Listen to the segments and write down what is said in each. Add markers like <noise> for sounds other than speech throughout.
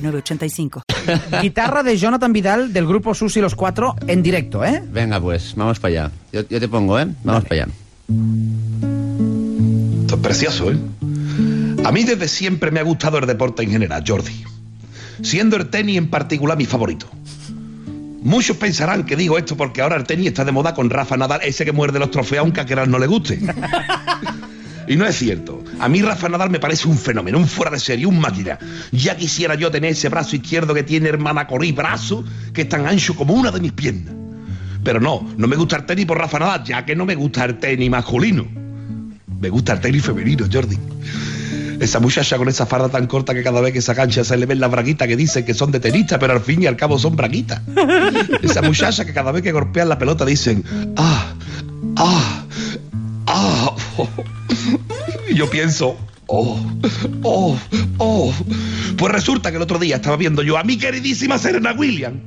985. <laughs> Guitarra de Jonathan Vidal del grupo Susi Los Cuatro en directo, ¿eh? Venga, pues, vamos para allá. Yo, te pongo, ¿eh? Vamos para allá. Esto es precioso, ¿eh? A mí desde siempre me ha gustado el deporte en general, Jordi. Siendo el tenis en particular mi favorito. Muchos pensarán que digo esto porque ahora el tenis está de moda con Rafa Nadal, ese que muerde los trofeos aunque a Keral no le guste. <laughs> Y no es cierto. A mí Rafa Nadal me parece un fenómeno, un fuera de serie, un máquina. Ya quisiera yo tener ese brazo izquierdo que tiene hermana Corí, brazo que es tan ancho como una de mis piernas. Pero no, no me gusta el tenis por Rafa Nadal, ya que no me gusta el tenis masculino. Me gusta el tenis femenino, Jordi. Esa muchacha con esa farda tan corta que cada vez que se cancha se le ven las braguitas que dicen que son de tenista, pero al fin y al cabo son braguitas. Esa muchacha que cada vez que golpean la pelota dicen, ah, ah, ah. Y <laughs> yo pienso, oh, oh, oh. Pues resulta que el otro día estaba viendo yo a mi queridísima Serena Williams,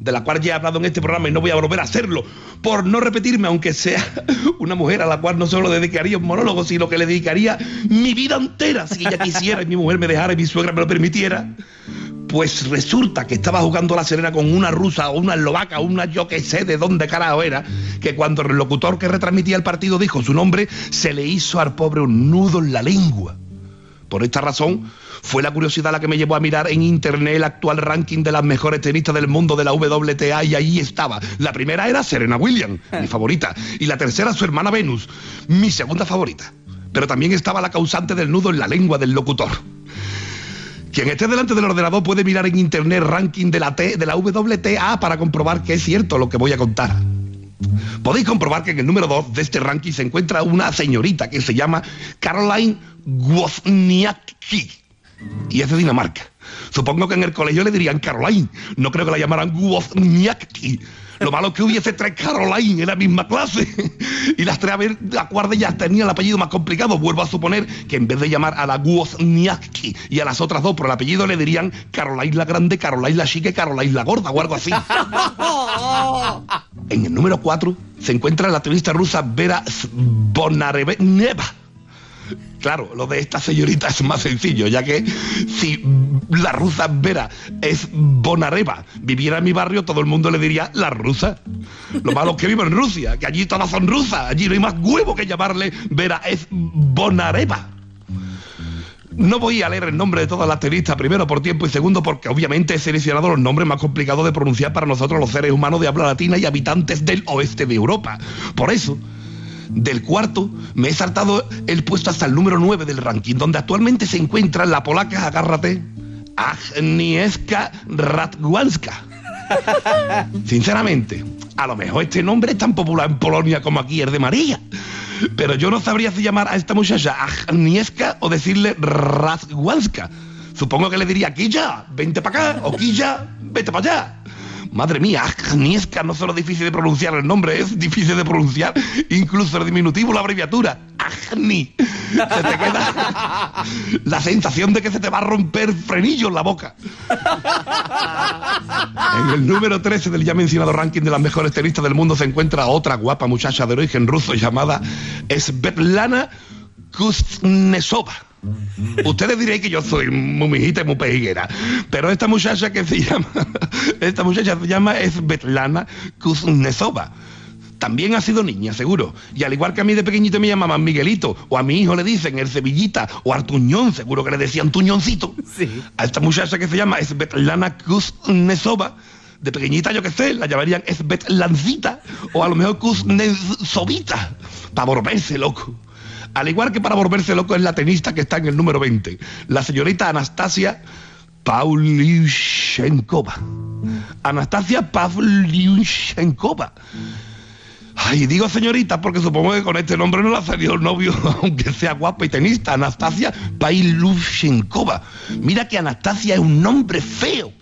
de la cual ya he hablado en este programa y no voy a volver a hacerlo, por no repetirme, aunque sea <laughs> una mujer a la cual no solo dedicaría un monólogo, sino que le dedicaría mi vida entera si ella quisiera y mi mujer me dejara y mi suegra me lo permitiera. Pues resulta que estaba jugando la Serena con una rusa o una eslovaca o una yo que sé de dónde carajo era, que cuando el locutor que retransmitía el partido dijo su nombre, se le hizo al pobre un nudo en la lengua. Por esta razón, fue la curiosidad la que me llevó a mirar en internet el actual ranking de las mejores tenistas del mundo de la WTA y ahí estaba. La primera era Serena Williams, mi <laughs> favorita, y la tercera su hermana Venus, mi segunda favorita. Pero también estaba la causante del nudo en la lengua del locutor. Quien esté delante del ordenador puede mirar en internet ranking de la, T, de la WTA para comprobar que es cierto lo que voy a contar. Podéis comprobar que en el número 2 de este ranking se encuentra una señorita que se llama Caroline Wozniacki y es de Dinamarca. Supongo que en el colegio le dirían Caroline, no creo que la llamaran Wozniacki. Lo malo es que hubiese tres Caroline en la misma clase. y las tres, a ver, la cuarta ya tenía el apellido más complicado. Vuelvo a suponer que en vez de llamar a la Wozniacki y a las otras dos por el apellido le dirían Caroline la Grande, Caroline la Chique, Caroline la Gorda o algo así. <laughs> en el número cuatro se encuentra la turista rusa Vera Bonareva Claro, lo de esta señorita es más sencillo, ya que si la rusa Vera es Bonareva viviera en mi barrio, todo el mundo le diría la rusa. Lo malo es que vivo en Rusia, que allí todas son rusas, allí no hay más huevo que llamarle Vera es Bonareva. No voy a leer el nombre de todas las tenistas, primero por tiempo y segundo porque obviamente he seleccionado los nombres más complicados de pronunciar para nosotros los seres humanos de habla latina y habitantes del oeste de Europa. Por eso, del cuarto me he saltado el puesto hasta el número 9 del ranking, donde actualmente se encuentra la polaca, agárrate, Agnieszka Radwanska. <laughs> Sinceramente, a lo mejor este nombre es tan popular en Polonia como aquí el de María. Pero yo no sabría si llamar a esta muchacha Agnieszka o decirle Radwanska. Supongo que le diría, Quilla, vente para acá, o Quilla, vete para allá. Madre mía, Agnieszka no solo difícil de pronunciar el nombre, es difícil de pronunciar incluso el diminutivo, la abreviatura. Agni. Se te queda <laughs> la sensación de que se te va a romper frenillo en la boca. En el número 13 del ya mencionado ranking de las mejores tenistas del mundo se encuentra otra guapa muchacha de origen ruso llamada Svetlana Kuznetsova. <laughs> Ustedes diréis que yo soy muy mijita y muy pejiguera, pero esta muchacha que se llama, <laughs> esta muchacha se llama Svetlana Kuznetsova. También ha sido niña, seguro. Y al igual que a mí de pequeñito me llamaban Miguelito, o a mi hijo le dicen el Sevillita, o Artuñón, seguro que le decían Tuñoncito. A esta muchacha que se llama Svetlana Kuznetsova, de pequeñita yo que sé, la llamarían Svetlancita, o a lo mejor Kuznetsovita, para volverse loco. Al igual que para volverse loco es la tenista que está en el número 20, la señorita Anastasia Pavlyuchenkova. Anastasia Pavlyuchenkova. Ay, digo señorita porque supongo que con este nombre no le ha salido el novio, <laughs> aunque sea guapa y tenista, Anastasia Pailushenkova. Mira que Anastasia es un nombre feo.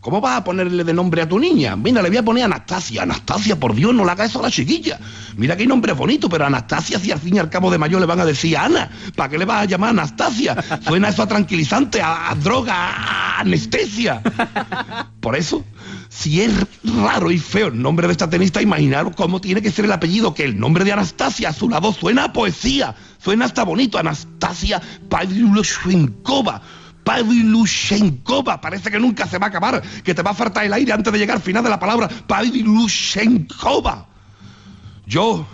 ¿Cómo vas a ponerle de nombre a tu niña? Mira, le voy a poner Anastasia. Anastasia, por Dios, no le haga eso a la chiquilla. Mira que hay nombre bonito, pero Anastasia, si al fin y al cabo de mayo le van a decir Ana, ¿para qué le vas a llamar Anastasia? Suena eso a tranquilizante, a, a droga, a anestesia. Por eso, si es raro y feo el nombre de esta tenista, imaginaros cómo tiene que ser el apellido, que el nombre de Anastasia a su lado suena a poesía, suena hasta bonito, Anastasia Pavlyuchenkova. Pavlyuchenkova, parece que nunca se va a acabar, que te va a faltar el aire antes de llegar. Al final de la palabra. Pavlyuchenkova. Yo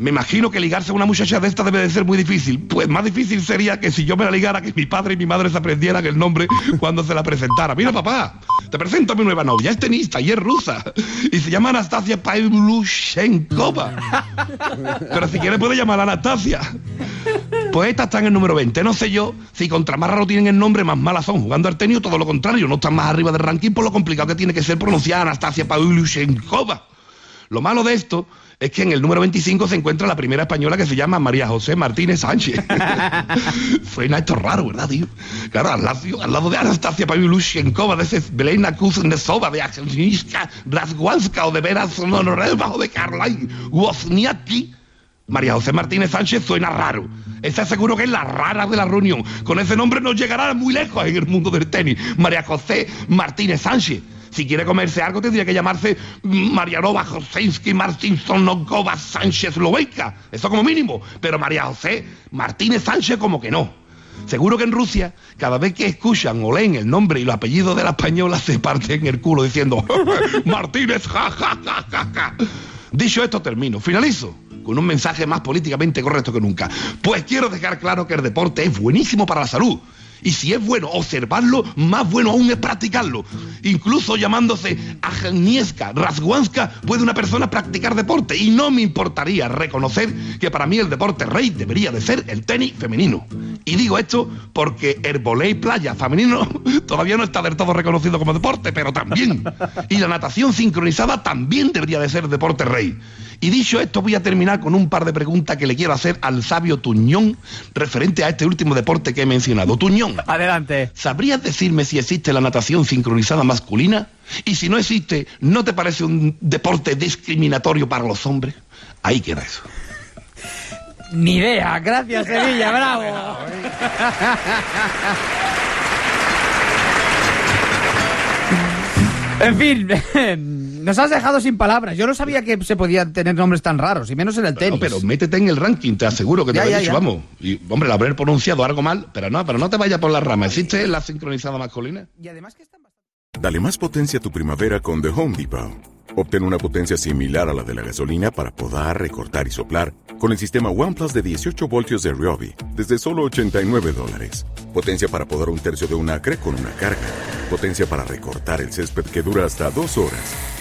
me imagino que ligarse a una muchacha de esta debe de ser muy difícil. Pues más difícil sería que si yo me la ligara, que mi padre y mi madre se aprendieran el nombre <laughs> cuando se la presentara. Mira, papá, te presento a mi nueva novia. Es tenista y es rusa. Y se llama Anastasia Pavlyuchenkova. Pero si quieres puede llamar a Anastasia. Pues esta está en el número 20. No sé yo si contra más raro tienen el nombre, más malas son. Jugando al tenis, todo lo contrario. No están más arriba del ranking por lo complicado que tiene que ser pronunciar Anastasia Pavlyuchenkova. Lo malo de esto es que en el número 25 se encuentra la primera española que se llama María José Martínez Sánchez. <laughs> Suena esto raro, ¿verdad, tío? Claro, al lado, al lado de Anastasia Pavlyuchenkova, de ese Belena Kuznetsova, de Agnieszka Razwanska o de Vera Sonorelva o de Karlai Wozniacki, María José Martínez Sánchez suena raro. Esa seguro que es la rara de la reunión. Con ese nombre nos llegará muy lejos en el mundo del tenis. María José Martínez Sánchez. Si quiere comerse algo tendría que llamarse Marianova Joseinsky Martinsonokova Sánchez Lobeika. Eso como mínimo. Pero María José Martínez Sánchez como que no. Seguro que en Rusia, cada vez que escuchan o leen el nombre y el apellido de la española, se parten el culo diciendo <laughs> Martínez, ja, ja, ja, ja. Dicho esto, termino. Finalizo con un mensaje más políticamente correcto que nunca. Pues quiero dejar claro que el deporte es buenísimo para la salud. Y si es bueno observarlo, más bueno aún es practicarlo. Incluso llamándose Agnieszka Razwanska, puede una persona practicar deporte. Y no me importaría reconocer que para mí el deporte rey debería de ser el tenis femenino. Y digo esto porque el volei playa femenino <laughs> todavía no está del todo reconocido como deporte, pero también. Y la natación sincronizada también debería de ser deporte rey. Y dicho esto, voy a terminar con un par de preguntas que le quiero hacer al sabio Tuñón referente a este último deporte que he mencionado. Tuñón. Adelante. ¿Sabrías decirme si existe la natación sincronizada masculina? Y si no existe, ¿no te parece un deporte discriminatorio para los hombres? Ahí queda eso. Ni idea. Gracias, Sevilla. Bravo. En fin, <laughs> nos has dejado sin palabras. Yo no sabía que se podían tener nombres tan raros, y menos en el tenis. No, pero métete en el ranking, te aseguro que te Ya, lo he ya, dicho, ya. vamos. Y, hombre, lo habré pronunciado algo mal, pero no, pero no te vayas por la rama. ¿Existe la sincronizada masculina? Y además que están bastante... Dale más potencia a tu primavera con The Home Depot. Obtén una potencia similar a la de la gasolina para podar, recortar y soplar con el sistema OnePlus de 18 voltios de Ryobi desde solo 89 dólares. Potencia para podar un tercio de un acre con una carga. Potencia para recortar el césped que dura hasta dos horas.